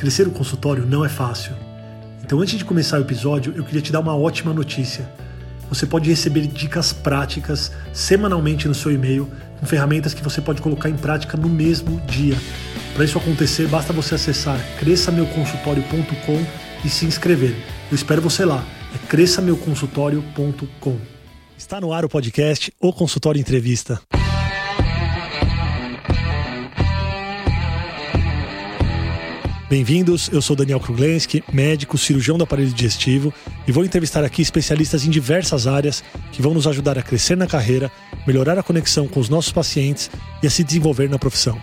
Crescer o consultório não é fácil. Então, antes de começar o episódio, eu queria te dar uma ótima notícia. Você pode receber dicas práticas semanalmente no seu e-mail, com ferramentas que você pode colocar em prática no mesmo dia. Para isso acontecer, basta você acessar cresçameuconsultório.com e se inscrever. Eu espero você lá. É cresçameuconsultório.com. Está no ar o podcast O Consultório Entrevista. Bem-vindos, eu sou Daniel Kruglenski, médico, cirurgião do aparelho digestivo e vou entrevistar aqui especialistas em diversas áreas que vão nos ajudar a crescer na carreira, melhorar a conexão com os nossos pacientes e a se desenvolver na profissão.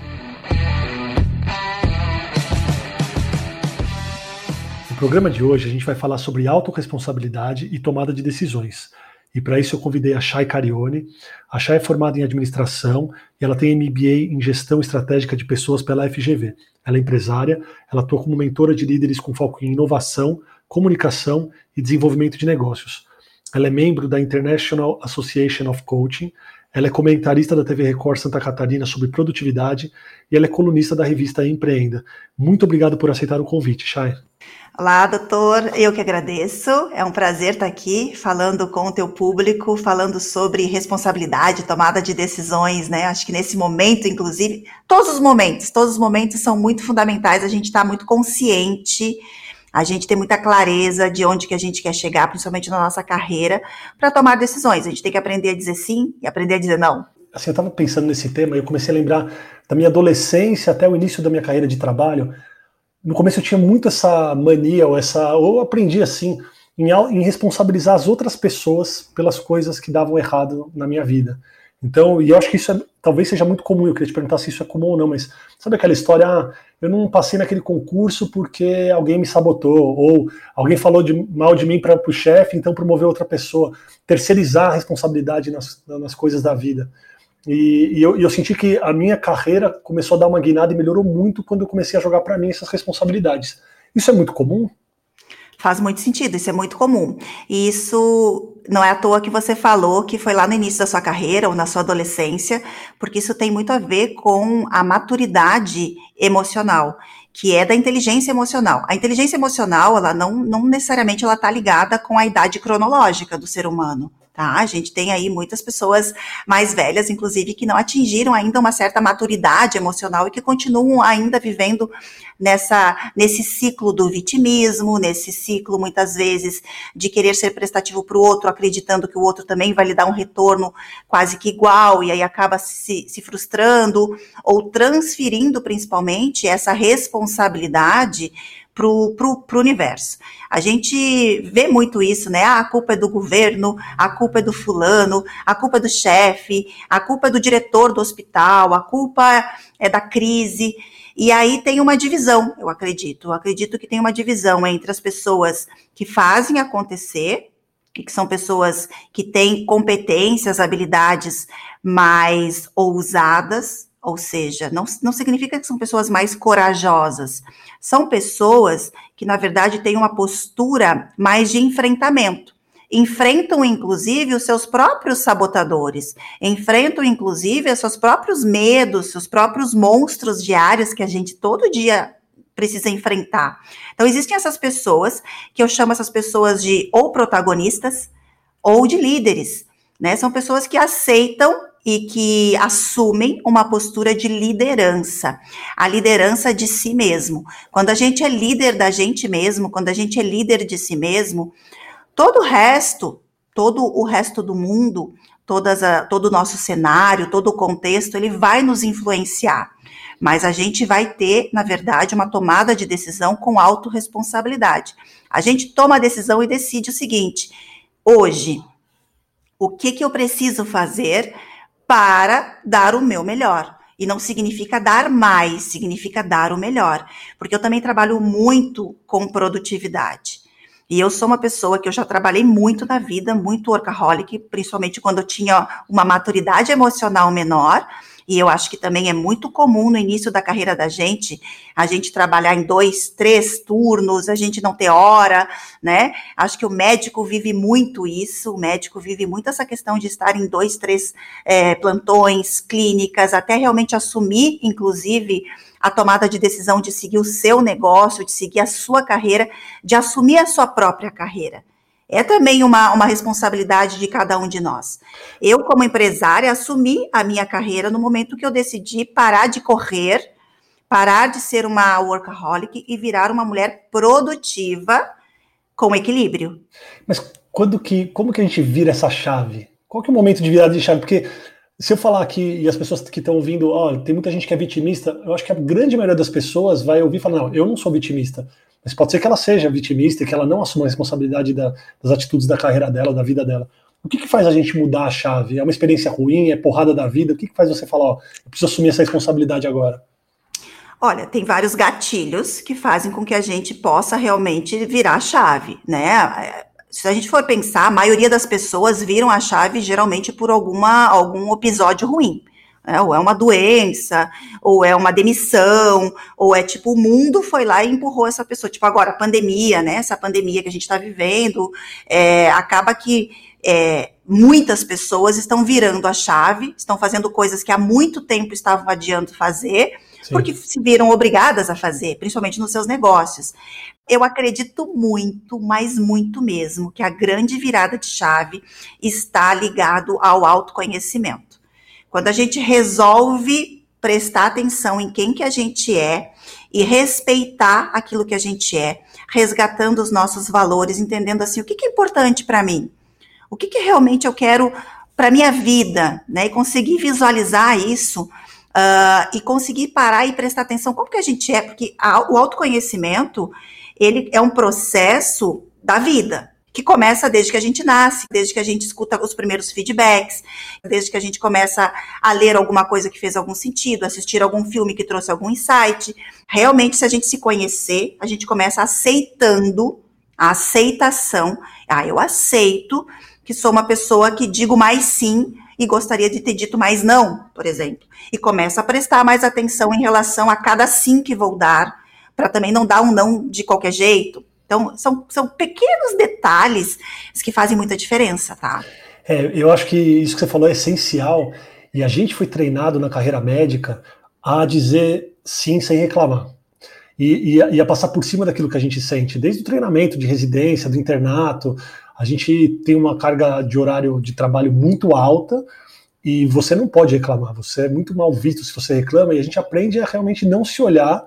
No programa de hoje a gente vai falar sobre autorresponsabilidade e tomada de decisões. E para isso eu convidei a Chay Carione. A Chay é formada em administração e ela tem MBA em gestão estratégica de pessoas pela FGV. Ela é empresária, ela atua como mentora de líderes com foco em inovação, comunicação e desenvolvimento de negócios. Ela é membro da International Association of Coaching, ela é comentarista da TV Record Santa Catarina sobre produtividade e ela é colunista da revista Empreenda. Muito obrigado por aceitar o convite, Chay. Olá, doutor. Eu que agradeço. É um prazer estar aqui falando com o teu público, falando sobre responsabilidade, tomada de decisões, né? Acho que nesse momento, inclusive, todos os momentos, todos os momentos são muito fundamentais. A gente está muito consciente, a gente tem muita clareza de onde que a gente quer chegar, principalmente na nossa carreira, para tomar decisões. A gente tem que aprender a dizer sim e aprender a dizer não. Assim, eu estava pensando nesse tema e eu comecei a lembrar da minha adolescência até o início da minha carreira de trabalho no começo eu tinha muito essa mania, ou essa, ou aprendi assim, em, em, responsabilizar as outras pessoas pelas coisas que davam errado na minha vida. Então, e eu acho que isso é, talvez seja muito comum, eu queria te perguntar se isso é comum ou não, mas sabe aquela história, ah, eu não passei naquele concurso porque alguém me sabotou, ou alguém falou de, mal de mim para o chefe, então promoveu outra pessoa, terceirizar a responsabilidade nas, nas coisas da vida. E, e, eu, eu, senti que a minha carreira começou a dar uma guinada e melhorou muito quando eu comecei a jogar para mim essas responsabilidades. Isso é muito comum? Faz muito sentido, isso é muito comum. E isso não é à toa que você falou que foi lá no início da sua carreira ou na sua adolescência, porque isso tem muito a ver com a maturidade emocional, que é da inteligência emocional. A inteligência emocional, ela não, não necessariamente ela está ligada com a idade cronológica do ser humano. Tá? A gente tem aí muitas pessoas mais velhas, inclusive, que não atingiram ainda uma certa maturidade emocional e que continuam ainda vivendo nessa, nesse ciclo do vitimismo, nesse ciclo, muitas vezes, de querer ser prestativo para o outro, acreditando que o outro também vai lhe dar um retorno quase que igual, e aí acaba se, se frustrando, ou transferindo principalmente essa responsabilidade pro, pro, pro universo. A gente vê muito isso, né? Ah, a culpa é do governo, a culpa é do fulano, a culpa é do chefe, a culpa é do diretor do hospital, a culpa é da crise. E aí tem uma divisão, eu acredito. Eu acredito que tem uma divisão entre as pessoas que fazem acontecer, que são pessoas que têm competências, habilidades mais ousadas, ou seja, não, não significa que são pessoas mais corajosas. São pessoas que, na verdade, têm uma postura mais de enfrentamento. Enfrentam, inclusive, os seus próprios sabotadores, enfrentam, inclusive, os seus próprios medos, seus próprios monstros diários que a gente todo dia precisa enfrentar. Então, existem essas pessoas, que eu chamo essas pessoas de ou protagonistas ou de líderes. Né? São pessoas que aceitam e que assumem uma postura de liderança, a liderança de si mesmo. Quando a gente é líder da gente mesmo, quando a gente é líder de si mesmo, todo o resto, todo o resto do mundo, todas a, todo o nosso cenário, todo o contexto, ele vai nos influenciar. Mas a gente vai ter, na verdade, uma tomada de decisão com autorresponsabilidade. A gente toma a decisão e decide o seguinte: hoje, o que, que eu preciso fazer para dar o meu melhor. E não significa dar mais, significa dar o melhor. Porque eu também trabalho muito com produtividade. E eu sou uma pessoa que eu já trabalhei muito na vida, muito workaholic, principalmente quando eu tinha uma maturidade emocional menor. E eu acho que também é muito comum no início da carreira da gente, a gente trabalhar em dois, três turnos, a gente não ter hora, né? Acho que o médico vive muito isso, o médico vive muito essa questão de estar em dois, três é, plantões, clínicas, até realmente assumir, inclusive, a tomada de decisão de seguir o seu negócio, de seguir a sua carreira, de assumir a sua própria carreira. É também uma, uma responsabilidade de cada um de nós. Eu, como empresária, assumi a minha carreira no momento que eu decidi parar de correr, parar de ser uma workaholic e virar uma mulher produtiva com equilíbrio. Mas quando que, como que a gente vira essa chave? Qual que é o momento de virada de chave? Porque se eu falar aqui e as pessoas que estão ouvindo, ó, tem muita gente que é vitimista, eu acho que a grande maioria das pessoas vai ouvir e falar, não, eu não sou vitimista. Mas pode ser que ela seja vitimista e que ela não assuma a responsabilidade da, das atitudes da carreira dela, da vida dela. O que, que faz a gente mudar a chave? É uma experiência ruim? É porrada da vida? O que, que faz você falar, ó, eu preciso assumir essa responsabilidade agora? Olha, tem vários gatilhos que fazem com que a gente possa realmente virar a chave, né? Se a gente for pensar, a maioria das pessoas viram a chave geralmente por alguma, algum episódio ruim. É, ou é uma doença, ou é uma demissão, ou é tipo, o mundo foi lá e empurrou essa pessoa. Tipo, agora, a pandemia, né? Essa pandemia que a gente está vivendo, é, acaba que é, muitas pessoas estão virando a chave, estão fazendo coisas que há muito tempo estavam adiando fazer, Sim. porque se viram obrigadas a fazer, principalmente nos seus negócios. Eu acredito muito, mas muito mesmo, que a grande virada de chave está ligado ao autoconhecimento. Quando a gente resolve prestar atenção em quem que a gente é e respeitar aquilo que a gente é, resgatando os nossos valores, entendendo assim o que, que é importante para mim, o que, que realmente eu quero para minha vida, né? E conseguir visualizar isso uh, e conseguir parar e prestar atenção como que a gente é, porque a, o autoconhecimento ele é um processo da vida que começa desde que a gente nasce, desde que a gente escuta os primeiros feedbacks, desde que a gente começa a ler alguma coisa que fez algum sentido, assistir algum filme que trouxe algum insight. Realmente, se a gente se conhecer, a gente começa aceitando a aceitação. Ah, eu aceito que sou uma pessoa que digo mais sim e gostaria de ter dito mais não, por exemplo. E começa a prestar mais atenção em relação a cada sim que vou dar, para também não dar um não de qualquer jeito. Então, são, são pequenos detalhes que fazem muita diferença, tá? É, eu acho que isso que você falou é essencial. E a gente foi treinado na carreira médica a dizer sim sem reclamar. E, e, e, a passar por cima daquilo que a gente sente, desde o treinamento de residência, do internato. A gente tem uma carga de horário de trabalho muito alta e você não pode reclamar. Você é muito mal visto se você reclama e a gente aprende a realmente não se olhar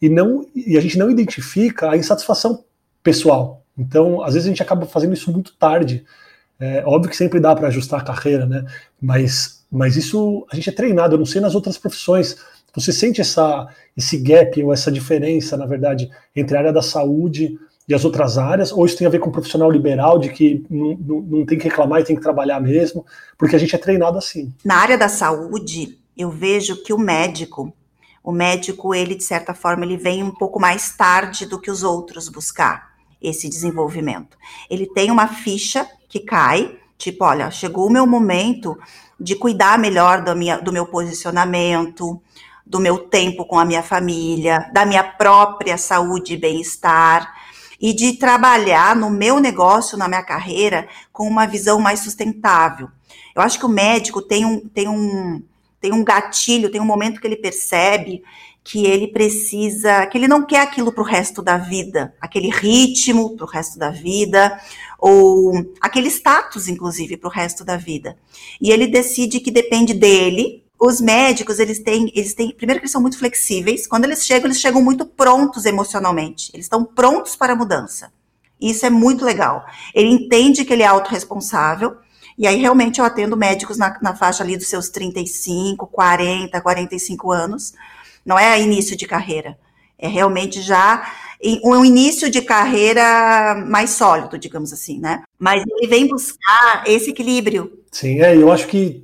e não e a gente não identifica a insatisfação pessoal. Então, às vezes a gente acaba fazendo isso muito tarde. É óbvio que sempre dá para ajustar a carreira, né? Mas, mas isso a gente é treinado. Eu não sei nas outras profissões. Você sente essa, esse gap ou essa diferença, na verdade, entre a área da saúde e as outras áreas? Ou isso tem a ver com o profissional liberal, de que não, não, não tem que reclamar e tem que trabalhar mesmo? Porque a gente é treinado assim. Na área da saúde, eu vejo que o médico o médico, ele de certa forma, ele vem um pouco mais tarde do que os outros buscar esse desenvolvimento. Ele tem uma ficha que cai, tipo, olha, chegou o meu momento de cuidar melhor do, minha, do meu posicionamento, do meu tempo com a minha família, da minha própria saúde e bem-estar, e de trabalhar no meu negócio, na minha carreira, com uma visão mais sustentável. Eu acho que o médico tem um, tem um, tem um gatilho, tem um momento que ele percebe que ele precisa, que ele não quer aquilo para o resto da vida, aquele ritmo para o resto da vida, ou aquele status, inclusive, para o resto da vida. E ele decide que depende dele. Os médicos, eles têm, eles têm, primeiro que eles são muito flexíveis, quando eles chegam, eles chegam muito prontos emocionalmente, eles estão prontos para a mudança. Isso é muito legal. Ele entende que ele é autorresponsável, e aí, realmente, eu atendo médicos na, na faixa ali dos seus 35, 40, 45 anos, não é início de carreira. É realmente já um início de carreira mais sólido, digamos assim, né? Mas ele vem buscar esse equilíbrio. Sim, é, eu acho que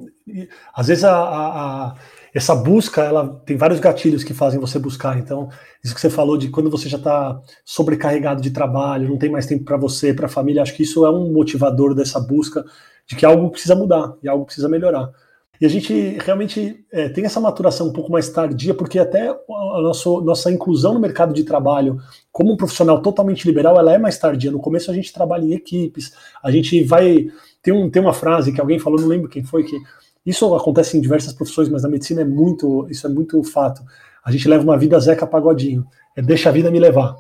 às vezes a, a, a, essa busca, ela tem vários gatilhos que fazem você buscar. Então, isso que você falou de quando você já está sobrecarregado de trabalho, não tem mais tempo para você, para a família, acho que isso é um motivador dessa busca de que algo precisa mudar e algo precisa melhorar. E a gente realmente é, tem essa maturação um pouco mais tardia, porque até a nosso, nossa inclusão no mercado de trabalho como um profissional totalmente liberal, ela é mais tardia. No começo a gente trabalha em equipes, a gente vai. Tem, um, tem uma frase que alguém falou, não lembro quem foi, que isso acontece em diversas profissões, mas na medicina é muito, isso é muito fato. A gente leva uma vida Zeca Pagodinho, é deixa a vida me levar.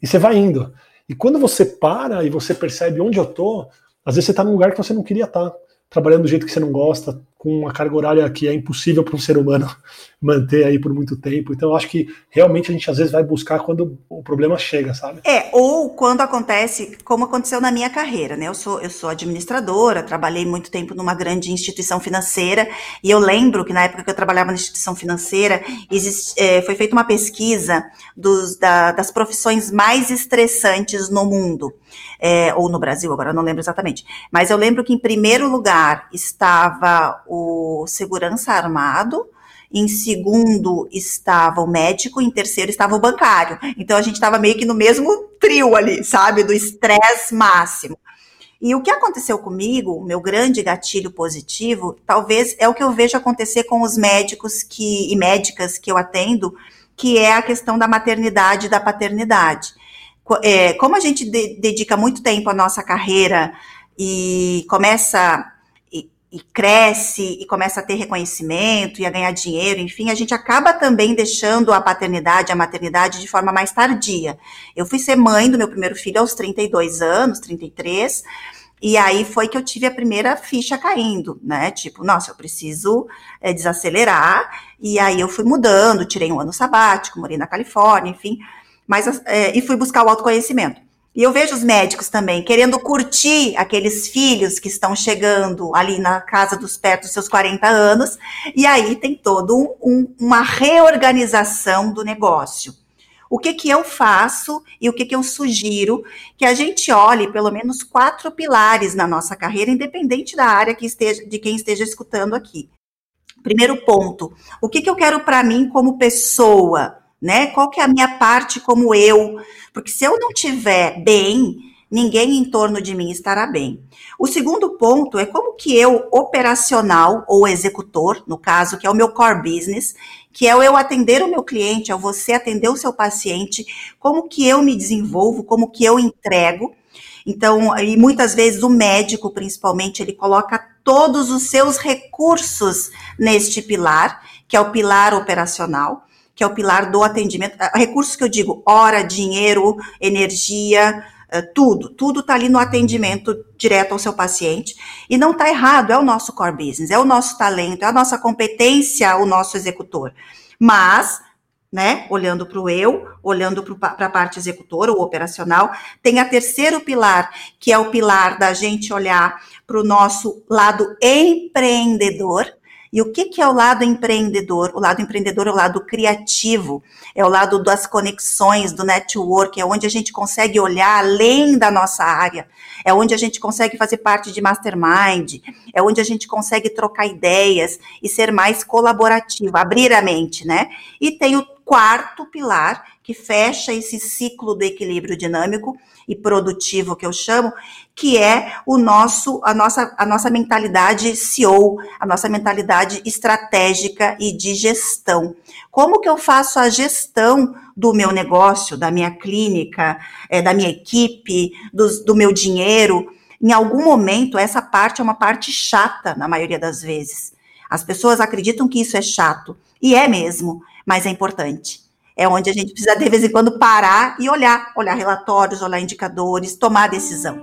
E você vai indo. E quando você para e você percebe onde eu tô, às vezes você está num lugar que você não queria estar, tá, trabalhando do jeito que você não gosta, com uma carga horária que é impossível para um ser humano manter aí por muito tempo. Então, eu acho que realmente a gente às vezes vai buscar quando o problema chega, sabe? É, ou quando acontece, como aconteceu na minha carreira, né? Eu sou, eu sou administradora, trabalhei muito tempo numa grande instituição financeira, e eu lembro que na época que eu trabalhava na instituição financeira, exist, é, foi feita uma pesquisa dos, da, das profissões mais estressantes no mundo. É, ou no Brasil, agora eu não lembro exatamente. Mas eu lembro que em primeiro lugar estava o segurança armado, em segundo estava o médico, em terceiro estava o bancário. Então a gente estava meio que no mesmo trio ali, sabe, do estresse máximo. E o que aconteceu comigo, meu grande gatilho positivo, talvez é o que eu vejo acontecer com os médicos que, e médicas que eu atendo, que é a questão da maternidade e da paternidade. É, como a gente de, dedica muito tempo à nossa carreira e começa e cresce e começa a ter reconhecimento e a ganhar dinheiro, enfim, a gente acaba também deixando a paternidade, a maternidade de forma mais tardia. Eu fui ser mãe do meu primeiro filho aos 32 anos, 33, e aí foi que eu tive a primeira ficha caindo, né? Tipo, nossa, eu preciso é, desacelerar, e aí eu fui mudando, tirei um ano sabático, morei na Califórnia, enfim, mas é, e fui buscar o autoconhecimento. E eu vejo os médicos também querendo curtir aqueles filhos que estão chegando ali na casa dos perto dos seus 40 anos, e aí tem todo um, uma reorganização do negócio. O que, que eu faço e o que, que eu sugiro que a gente olhe pelo menos quatro pilares na nossa carreira, independente da área que esteja, de quem esteja escutando aqui. Primeiro ponto, o que, que eu quero para mim como pessoa? Né? Qual que é a minha parte como eu? Porque se eu não tiver bem, ninguém em torno de mim estará bem. O segundo ponto é como que eu, operacional ou executor, no caso, que é o meu core business, que é eu atender o meu cliente, é você atender o seu paciente, como que eu me desenvolvo, como que eu entrego. Então, e muitas vezes o médico, principalmente, ele coloca todos os seus recursos neste pilar, que é o pilar operacional que é o pilar do atendimento. Ah, recursos que eu digo, hora, dinheiro, energia, ah, tudo, tudo está ali no atendimento direto ao seu paciente. E não está errado, é o nosso core business, é o nosso talento, é a nossa competência, o nosso executor. Mas, né, olhando para o eu, olhando para a parte executora, o operacional, tem a terceiro pilar, que é o pilar da gente olhar para o nosso lado empreendedor, e o que, que é o lado empreendedor? O lado empreendedor é o lado criativo, é o lado das conexões, do network, é onde a gente consegue olhar além da nossa área, é onde a gente consegue fazer parte de mastermind, é onde a gente consegue trocar ideias e ser mais colaborativo, abrir a mente, né? E tem o quarto pilar que fecha esse ciclo do equilíbrio dinâmico, e produtivo que eu chamo, que é o nosso a nossa a nossa mentalidade CEO, a nossa mentalidade estratégica e de gestão. Como que eu faço a gestão do meu negócio, da minha clínica, é, da minha equipe, do, do meu dinheiro? Em algum momento essa parte é uma parte chata na maioria das vezes. As pessoas acreditam que isso é chato e é mesmo, mas é importante é onde a gente precisa de vez em quando parar e olhar, olhar relatórios, olhar indicadores, tomar decisão.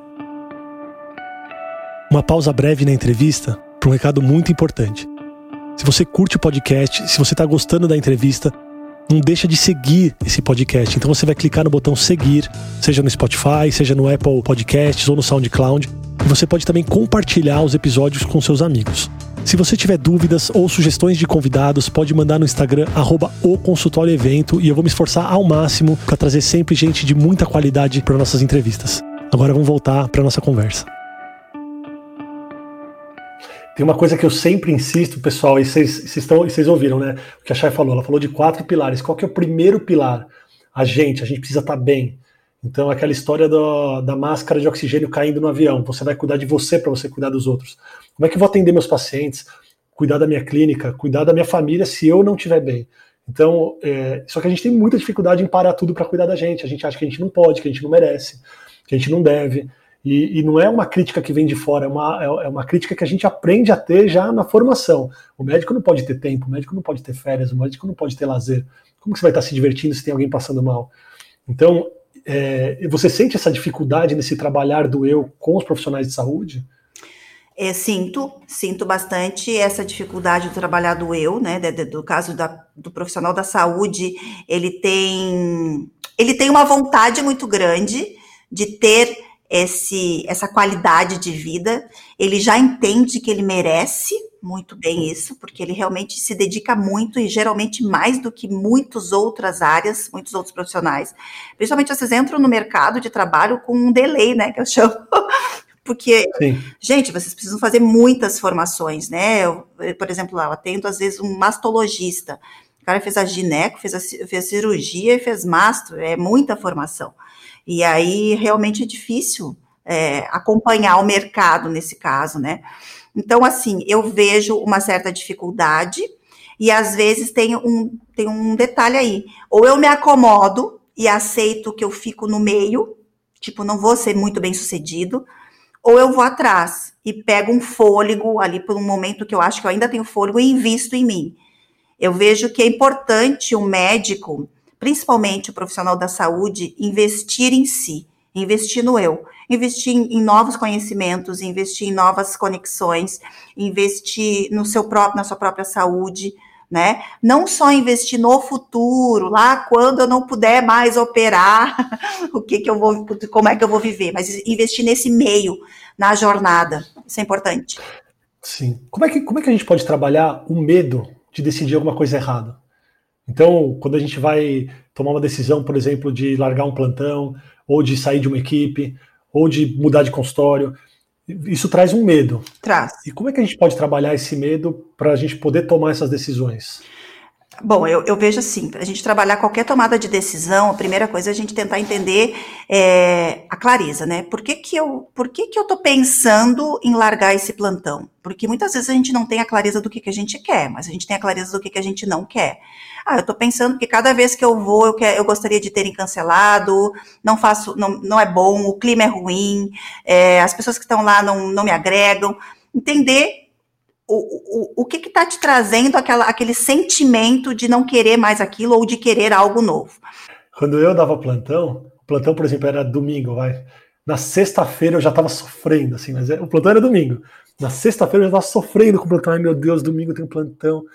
Uma pausa breve na entrevista para um recado muito importante. Se você curte o podcast, se você está gostando da entrevista, não deixa de seguir esse podcast. Então você vai clicar no botão seguir, seja no Spotify, seja no Apple Podcasts ou no SoundCloud. E você pode também compartilhar os episódios com seus amigos. Se você tiver dúvidas ou sugestões de convidados, pode mandar no Instagram arroba e eu vou me esforçar ao máximo para trazer sempre gente de muita qualidade para nossas entrevistas. Agora vamos voltar para nossa conversa. Tem uma coisa que eu sempre insisto, pessoal, e vocês, estão, vocês ouviram, né? O que a Chay falou, ela falou de quatro pilares. Qual que é o primeiro pilar? A gente, a gente precisa estar tá bem. Então, aquela história do, da máscara de oxigênio caindo no avião. Você vai cuidar de você para você cuidar dos outros. Como é que eu vou atender meus pacientes? cuidar da minha clínica, cuidar da minha família se eu não estiver bem. Então, é, só que a gente tem muita dificuldade em parar tudo para cuidar da gente. A gente acha que a gente não pode, que a gente não merece, que a gente não deve. E, e, não é uma crítica que vem de fora, é uma, é, é uma crítica que a gente aprende a ter já na formação. O médico não pode ter tempo, o médico não pode ter férias, o médico não pode ter lazer. Como que você vai estar se divertindo se tem alguém passando mal? Então, é, você sente essa dificuldade nesse trabalhar do eu com os profissionais de saúde? É, sinto, sinto bastante essa dificuldade do trabalhar do eu, né? Do, do caso da, do profissional da saúde, ele tem, ele tem uma vontade muito grande de ter esse, essa qualidade de vida, ele já entende que ele merece muito bem isso, porque ele realmente se dedica muito e geralmente mais do que muitas outras áreas, muitos outros profissionais. Principalmente vocês entram no mercado de trabalho com um delay, né, que eu chamo. Porque, Sim. gente, vocês precisam fazer muitas formações, né? Eu, por exemplo, eu atendo às vezes um mastologista. O cara fez a gineco, fez a, fez a cirurgia e fez mastro, é muita formação. E aí realmente é difícil é, acompanhar o mercado nesse caso, né? Então, assim, eu vejo uma certa dificuldade e às vezes tem um, tem um detalhe aí. Ou eu me acomodo e aceito que eu fico no meio, tipo, não vou ser muito bem sucedido, ou eu vou atrás e pego um fôlego ali por um momento que eu acho que eu ainda tenho fôlego e invisto em mim. Eu vejo que é importante o médico principalmente o profissional da saúde, investir em si, investir no eu, investir em, novos conhecimentos, investir em novas conexões, investir no seu próprio, na sua própria saúde, né? Não só investir no futuro, lá quando eu não puder mais operar, o que que eu vou, como é que eu vou viver, mas investir nesse meio, na jornada, isso é importante. Sim. Como é que, como é que a gente pode trabalhar o medo de decidir alguma coisa errada? Então, quando a gente vai tomar uma decisão, por exemplo, de largar um plantão, ou de sair de uma equipe, ou de mudar de consultório, isso traz um medo. Traz. E como é que a gente pode trabalhar esse medo para a gente poder tomar essas decisões? Bom, eu, eu vejo assim, para a gente trabalhar qualquer tomada de decisão, a primeira coisa é a gente tentar entender é, a clareza, né? Por que que eu, por que que eu tô pensando em largar esse plantão? Porque muitas vezes a gente não tem a clareza do que, que a gente quer, mas a gente tem a clareza do que, que a gente não quer. Ah, eu tô pensando que cada vez que eu vou, eu, quer, eu gostaria de terem cancelado, não faço, não, não é bom, o clima é ruim, é, as pessoas que estão lá não, não me agregam. Entender o, o, o que está te trazendo aquela, aquele sentimento de não querer mais aquilo ou de querer algo novo? Quando eu dava plantão, plantão, por exemplo, era domingo, vai. Na sexta-feira eu já estava sofrendo, assim, mas é, o plantão era domingo. Na sexta-feira eu já estava sofrendo com o plantão. Ai, meu Deus, domingo tem plantão.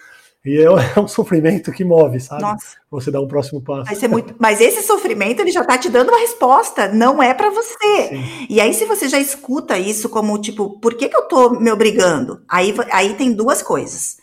E é, é um sofrimento que move, sabe? Nossa. Você dá um próximo passo. Vai ser muito... Mas esse sofrimento, ele já tá te dando uma resposta, não é para você. Sim. E aí, se você já escuta isso como, tipo, por que, que eu tô me obrigando? Aí, aí tem duas coisas.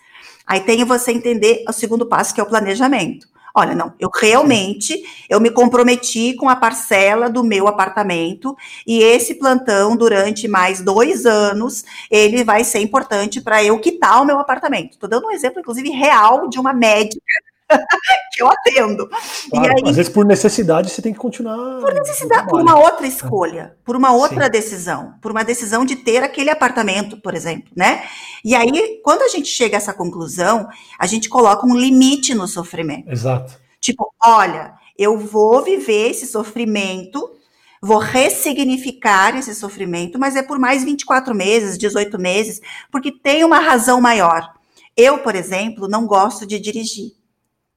Aí tem você entender o segundo passo, que é o planejamento. Olha, não, eu realmente eu me comprometi com a parcela do meu apartamento e esse plantão durante mais dois anos ele vai ser importante para eu quitar o meu apartamento. Estou dando um exemplo, inclusive, real de uma médica que eu atendo. Claro, aí, às vezes, por necessidade, você tem que continuar. Por necessidade, por uma outra escolha, por uma outra Sim. decisão, por uma decisão de ter aquele apartamento, por exemplo, né? E aí, quando a gente chega a essa conclusão, a gente coloca um limite no sofrimento. Exato. Tipo, olha, eu vou viver esse sofrimento, vou ressignificar esse sofrimento, mas é por mais 24 meses, 18 meses, porque tem uma razão maior. Eu, por exemplo, não gosto de dirigir.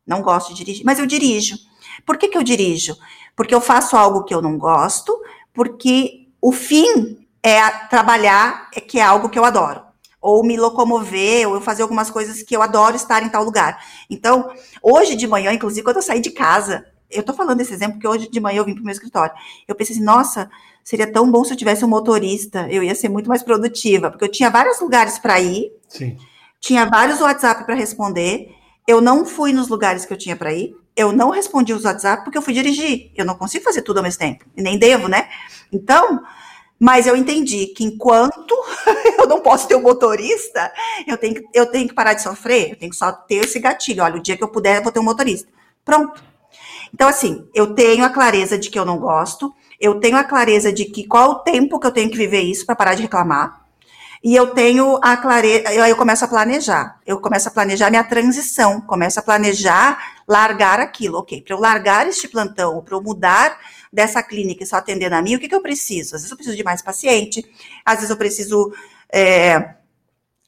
Não gosto de dirigir, mas eu dirijo. Por que, que eu dirijo? Porque eu faço algo que eu não gosto, porque o fim é trabalhar, é que é algo que eu adoro. Ou me locomover, ou eu fazer algumas coisas que eu adoro estar em tal lugar. Então, hoje de manhã, inclusive, quando eu saí de casa, eu tô falando desse exemplo porque hoje de manhã eu vim pro meu escritório. Eu pensei assim, nossa, seria tão bom se eu tivesse um motorista, eu ia ser muito mais produtiva, porque eu tinha vários lugares para ir, Sim. tinha vários WhatsApp para responder, eu não fui nos lugares que eu tinha para ir, eu não respondi os WhatsApp porque eu fui dirigir. Eu não consigo fazer tudo ao mesmo tempo, e nem devo, né? Então, mas eu entendi que enquanto eu não posso ter um motorista, eu tenho, que, eu tenho que parar de sofrer, eu tenho que só ter esse gatilho. Olha, o dia que eu puder, eu vou ter um motorista. Pronto. Então, assim, eu tenho a clareza de que eu não gosto, eu tenho a clareza de que qual o tempo que eu tenho que viver isso para parar de reclamar. E eu tenho a clareza, aí eu começo a planejar. Eu começo a planejar minha transição, começo a planejar largar aquilo. Ok, para eu largar este plantão, para eu mudar dessa clínica e só atender a mim, o que, que eu preciso? Às vezes eu preciso de mais paciente, às vezes eu preciso. É,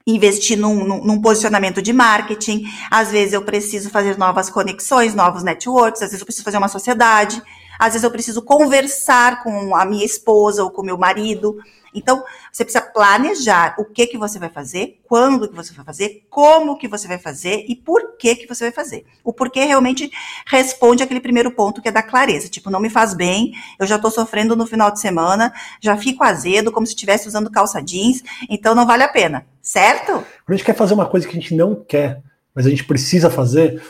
investir num, num, num, posicionamento de marketing, às vezes eu preciso fazer novas conexões, novos networks, às vezes eu preciso fazer uma sociedade, às vezes eu preciso conversar com a minha esposa ou com o meu marido. Então, você precisa planejar o que que você vai fazer, quando que você vai fazer, como que você vai fazer e por que que você vai fazer. O porquê realmente responde aquele primeiro ponto que é da clareza. Tipo, não me faz bem, eu já tô sofrendo no final de semana, já fico azedo, como se estivesse usando calça jeans, então não vale a pena, certo? Quando a gente quer fazer uma coisa que a gente não quer, mas a gente precisa fazer,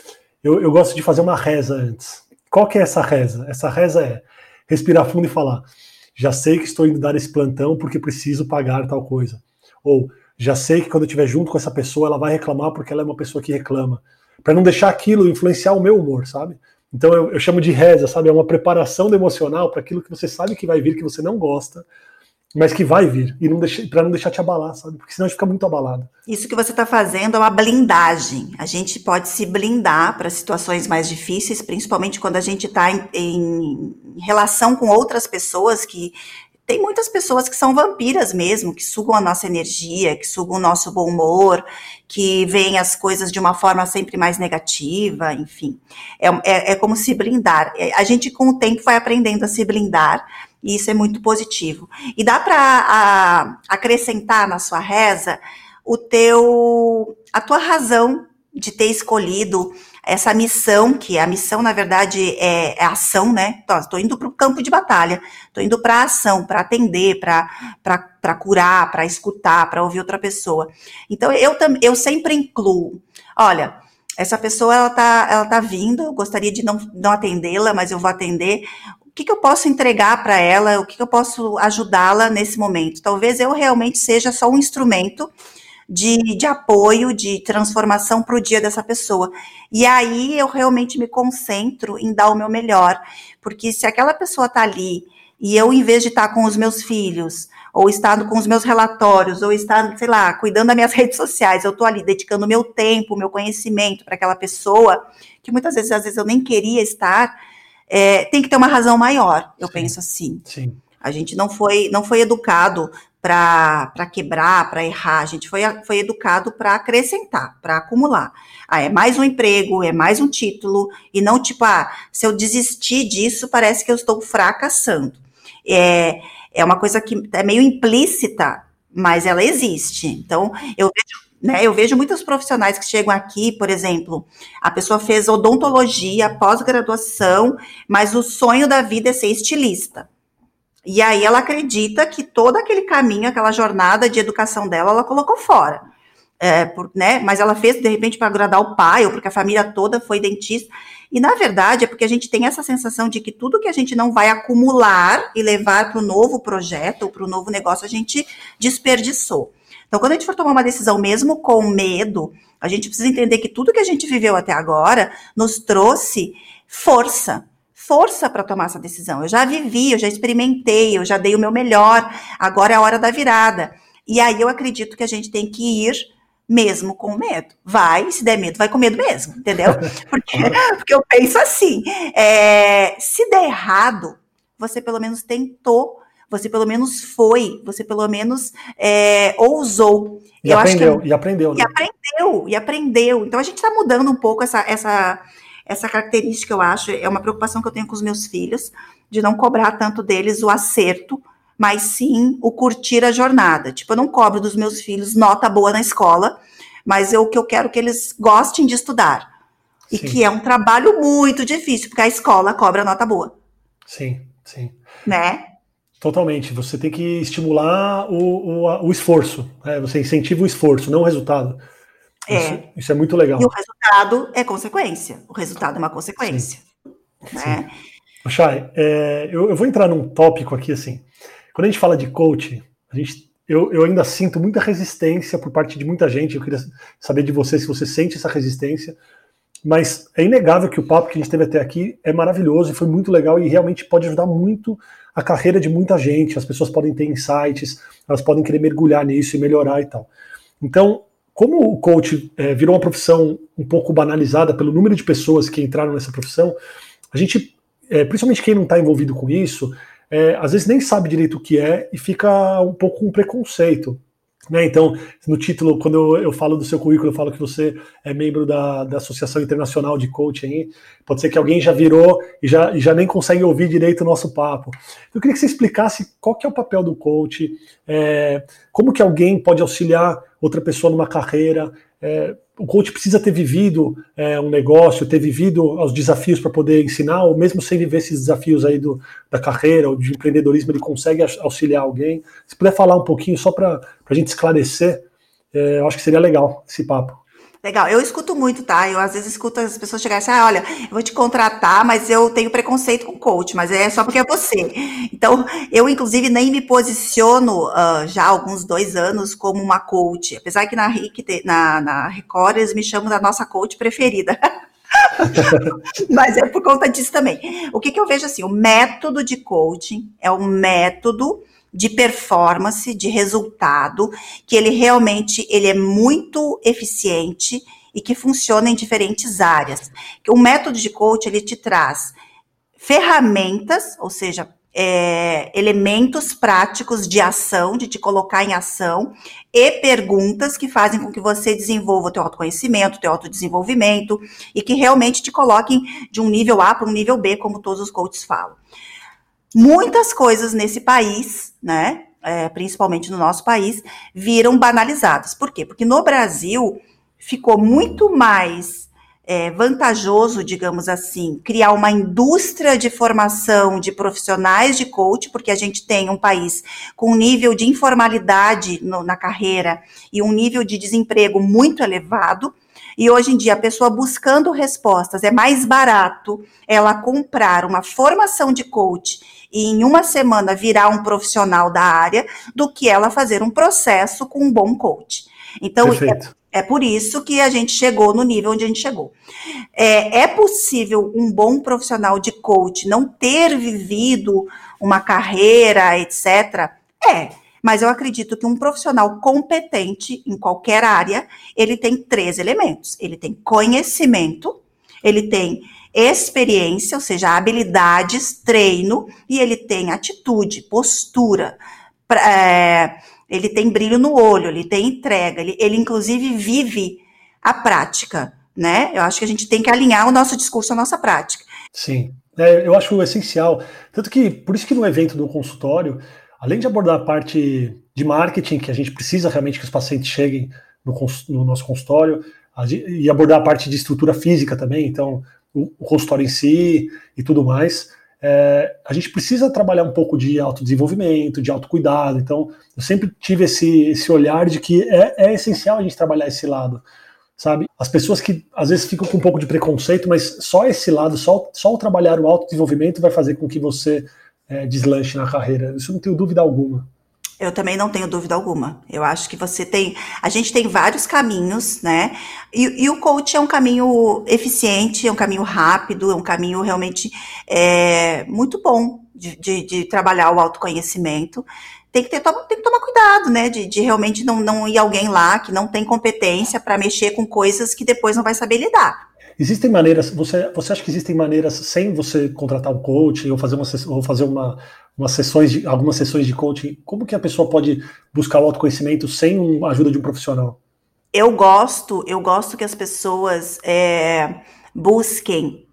eu, eu gosto de fazer uma reza antes. Qual que é essa reza? Essa reza é respirar fundo e falar: já sei que estou indo dar esse plantão porque preciso pagar tal coisa. Ou já sei que quando eu estiver junto com essa pessoa, ela vai reclamar porque ela é uma pessoa que reclama. Para não deixar aquilo influenciar o meu humor, sabe? Então eu, eu chamo de reza, sabe? É uma preparação emocional para aquilo que você sabe que vai vir, que você não gosta, mas que vai vir e não para não deixar te abalar, sabe? Porque senão a gente fica muito abalado. Isso que você está fazendo é uma blindagem. A gente pode se blindar para situações mais difíceis, principalmente quando a gente está em, em, relação com outras pessoas que tem muitas pessoas que são vampiras mesmo, que sugam a nossa energia, que sugam o nosso bom humor, que veem as coisas de uma forma sempre mais negativa, enfim. É, é, é como se blindar. É, a gente, com o tempo, vai aprendendo a se blindar e isso é muito positivo. E dá para acrescentar na sua reza o teu, a tua razão de ter escolhido essa missão, que a missão, na verdade, é, é ação, né? Estou indo para o campo de batalha, estou indo para a ação, para atender, para curar, para escutar, para ouvir outra pessoa. Então, eu, eu sempre incluo, olha, essa pessoa, ela tá, ela tá vindo, eu gostaria de não, não atendê-la, mas eu vou atender que, que eu posso entregar para ela, o que, que eu posso ajudá-la nesse momento. Talvez eu realmente seja só um instrumento de, de apoio, de transformação para o dia dessa pessoa. E aí eu realmente me concentro em dar o meu melhor, porque se aquela pessoa está ali e eu, em vez de estar tá com os meus filhos, ou estar com os meus relatórios, ou estar, sei lá, cuidando das minhas redes sociais, eu estou ali dedicando meu tempo, meu conhecimento para aquela pessoa, que muitas vezes, às vezes, eu nem queria estar é, tem que ter uma razão maior, eu sim, penso assim. Sim. A gente não foi, não foi educado para quebrar, para errar, a gente foi, foi educado para acrescentar, para acumular. Ah, é mais um emprego, é mais um título, e não tipo, ah, se eu desistir disso, parece que eu estou fracassando. É, é uma coisa que é meio implícita, mas ela existe. Então, eu vejo né? Eu vejo muitos profissionais que chegam aqui, por exemplo, a pessoa fez odontologia, pós-graduação, mas o sonho da vida é ser estilista. E aí ela acredita que todo aquele caminho, aquela jornada de educação dela, ela colocou fora. É, por, né? Mas ela fez de repente para agradar o pai ou porque a família toda foi dentista. E na verdade é porque a gente tem essa sensação de que tudo que a gente não vai acumular e levar para o novo projeto ou para o novo negócio a gente desperdiçou. Então, quando a gente for tomar uma decisão, mesmo com medo, a gente precisa entender que tudo que a gente viveu até agora nos trouxe força. Força para tomar essa decisão. Eu já vivi, eu já experimentei, eu já dei o meu melhor, agora é a hora da virada. E aí eu acredito que a gente tem que ir mesmo com medo. Vai, se der medo, vai com medo mesmo, entendeu? Porque, porque eu penso assim: é, se der errado, você pelo menos tentou você pelo menos foi, você pelo menos é, ousou. E eu aprendeu, que, e aprendeu. Né? E aprendeu, e aprendeu. Então a gente está mudando um pouco essa, essa, essa característica, eu acho. É uma preocupação que eu tenho com os meus filhos, de não cobrar tanto deles o acerto, mas sim o curtir a jornada. Tipo, eu não cobro dos meus filhos nota boa na escola, mas eu, o que eu quero que eles gostem de estudar. E sim. que é um trabalho muito difícil, porque a escola cobra nota boa. Sim, sim. Né? Totalmente. Você tem que estimular o, o, o esforço. Né? Você incentiva o esforço, não o resultado. É. Isso, isso, é muito legal. E o resultado é consequência. O resultado é uma consequência. Sim. Né? Sim. Chay, é, eu, eu, vou entrar num tópico aqui assim. Quando a gente fala de coach, a gente, eu, eu ainda sinto muita resistência por parte de muita gente. Eu queria saber de você se você sente essa resistência, Mas é inegável que o papo que a gente teve até aqui é maravilhoso e foi muito legal e realmente pode ajudar muito a carreira de muita gente. As pessoas podem ter insights, elas podem querer mergulhar nisso e melhorar e tal. Então, como o coach é, virou uma profissão um pouco banalizada pelo número de pessoas que entraram nessa profissão, a gente, é, principalmente quem não está envolvido com isso, é, às vezes nem sabe direito o que é e fica um pouco com preconceito. Né? Então, no título, quando eu, eu, falo do seu currículo, eu falo que você é membro da, da Associação Internacional de Coaching. Pode ser que alguém já virou e já, já nem consegue ouvir direito o nosso papo. Eu queria que você explicasse qual que é o papel do coach, é, como que alguém pode auxiliar outra pessoa numa carreira, é, o coach precisa ter vivido é, um negócio, ter vivido os desafios para poder ensinar, ou mesmo sem viver esses desafios aí do, da carreira ou de empreendedorismo, ele consegue auxiliar alguém. Se puder falar um pouquinho só para a gente esclarecer, é, eu acho que seria legal esse papo. Legal, eu escuto muito, tá? Eu às vezes escuto as pessoas chegarem assim, ah, olha, eu vou te contratar, mas eu tenho preconceito com coach, mas é só porque é você. Então, eu inclusive nem me posiciono uh, já há alguns dois anos como uma coach, apesar que na, RIC, na, na Record eles me chamam da nossa coach preferida. mas é por conta disso também. O que, que eu vejo assim, o método de coaching é um método de performance, de resultado, que ele realmente ele é muito eficiente e que funciona em diferentes áreas. O método de coach ele te traz ferramentas, ou seja, é, elementos práticos de ação, de te colocar em ação, e perguntas que fazem com que você desenvolva o teu autoconhecimento, o teu autodesenvolvimento, e que realmente te coloquem de um nível A para um nível B, como todos os coaches falam muitas coisas nesse país, né, é, principalmente no nosso país, viram banalizadas. Por quê? Porque no Brasil ficou muito mais é, vantajoso, digamos assim, criar uma indústria de formação de profissionais de coach, porque a gente tem um país com um nível de informalidade no, na carreira e um nível de desemprego muito elevado. E hoje em dia, a pessoa buscando respostas, é mais barato ela comprar uma formação de coach e em uma semana virar um profissional da área do que ela fazer um processo com um bom coach. Então, é, é, por isso que a gente chegou no nível onde a gente chegou. É, é possível um bom profissional de coach não ter vivido uma carreira, etc. É, mas eu acredito que um profissional competente em qualquer área, ele tem três elementos. Ele tem conhecimento, ele tem experiência, ou seja, habilidades, treino, e ele tem atitude, postura, é, ele tem brilho no olho, ele tem entrega, ele, ele inclusive vive a prática, né? Eu acho que a gente tem que alinhar o nosso discurso à nossa prática. Sim, é, eu acho essencial. Tanto que, por isso que no evento do consultório, além de abordar a parte de marketing, que a gente precisa realmente que os pacientes cheguem no, no nosso consultório, e abordar a parte de estrutura física também, então o, o consultório em si e tudo mais, é, a gente precisa trabalhar um pouco de autodesenvolvimento, de autocuidado. Então, eu sempre tive esse, esse olhar de que é, é essencial a gente trabalhar esse lado, sabe? As pessoas que às vezes ficam com um pouco de preconceito, mas só esse lado, só, só o trabalhar o autodesenvolvimento vai fazer com que você é, deslanche na carreira. Isso não tenho dúvida alguma. Eu também não tenho dúvida alguma. Eu acho que você tem. A gente tem vários caminhos, né? E, e o coach é um caminho eficiente, é um caminho rápido, é um caminho realmente é, muito bom de, de, de, trabalhar o autoconhecimento. Tem que, ter, tem que tomar cuidado, né? De, de realmente não, não ir alguém lá que não tem competência para mexer com coisas que depois não vai saber lidar. Existem maneiras, você, você acha que existem maneiras sem você contratar um coach ou fazer uma, ou fazer uma, umas sessões de, algumas sessões de coaching, como que a pessoa pode buscar o autoconhecimento sem a ajuda de um profissional? Eu gosto, eu gosto que as pessoas é, busquem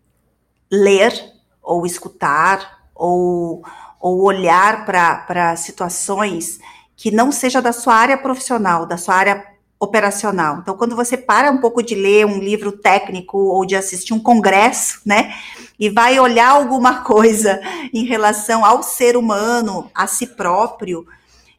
ler ou escutar ou, ou olhar para situações que não seja da sua área profissional, da sua área operacional. Então, quando você para um pouco de ler um livro técnico ou de assistir um congresso, né, e vai olhar alguma coisa em relação ao ser humano, a si próprio,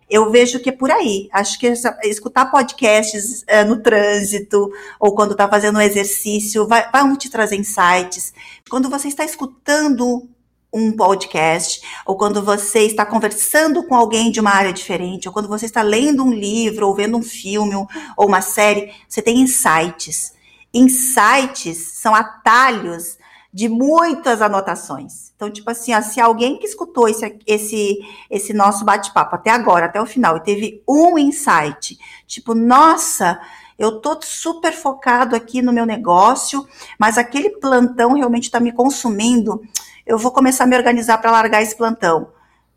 eu vejo que é por aí. Acho que escutar podcasts é, no trânsito ou quando está fazendo um exercício vai, vai te trazer insights. Quando você está escutando um podcast, ou quando você está conversando com alguém de uma área diferente, ou quando você está lendo um livro, ou vendo um filme, ou uma série, você tem insights. insights são atalhos de muitas anotações. Então, tipo assim, ó, se alguém que escutou esse, esse, esse nosso bate-papo até agora, até o final, e teve um insight, tipo, nossa, eu tô super focado aqui no meu negócio, mas aquele plantão realmente está me consumindo, eu vou começar a me organizar para largar esse plantão.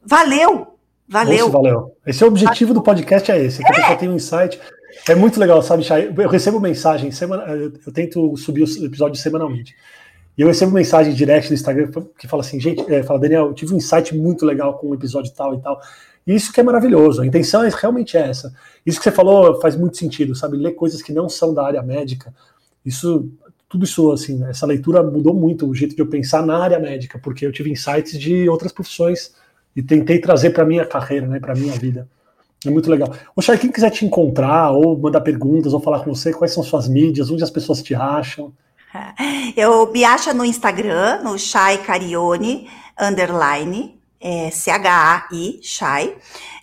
Valeu! Valeu! Nossa, valeu. Esse é o objetivo do podcast, é esse, que a pessoa tem um insight. É muito legal, sabe, Chay? Eu recebo mensagem, semana, eu tento subir o episódio semanalmente. E eu recebo mensagem direct no Instagram que fala assim, gente, é, fala, Daniel, eu tive um insight muito legal com o um episódio tal e tal. Isso que é maravilhoso, a intenção é realmente essa. Isso que você falou faz muito sentido, sabe? Ler coisas que não são da área médica. Isso, tudo isso, assim, essa leitura mudou muito o jeito de eu pensar na área médica, porque eu tive insights de outras profissões e tentei trazer para minha carreira, né, para minha vida. É muito legal. O Chay, quem quiser te encontrar, ou mandar perguntas, ou falar com você, quais são suas mídias, onde as pessoas te acham? Eu me acha no Instagram, no Shai Carione, underline, é, C-H-A-I, Shai.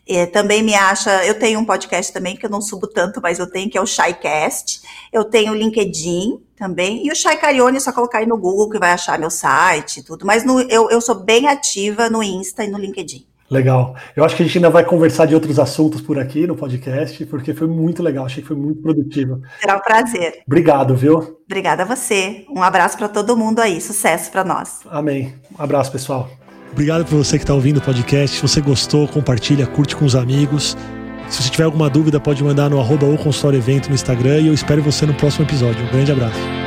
É, também me acha, eu tenho um podcast também que eu não subo tanto, mas eu tenho, que é o ShyCast. Eu tenho o LinkedIn também. E o Shai Carione é só colocar aí no Google que vai achar meu site e tudo. Mas no, eu, eu sou bem ativa no Insta e no LinkedIn. Legal. Eu acho que a gente ainda vai conversar de outros assuntos por aqui no podcast, porque foi muito legal, achei que foi muito produtivo. Será um prazer. Obrigado, viu? Obrigada a você. Um abraço para todo mundo aí. Sucesso para nós. Amém. Um abraço, pessoal. Obrigado por você que está ouvindo o podcast. Se você gostou, compartilha, curte com os amigos. Se você tiver alguma dúvida, pode mandar no arroba ou consultório evento no Instagram e eu espero você no próximo episódio. Um grande abraço.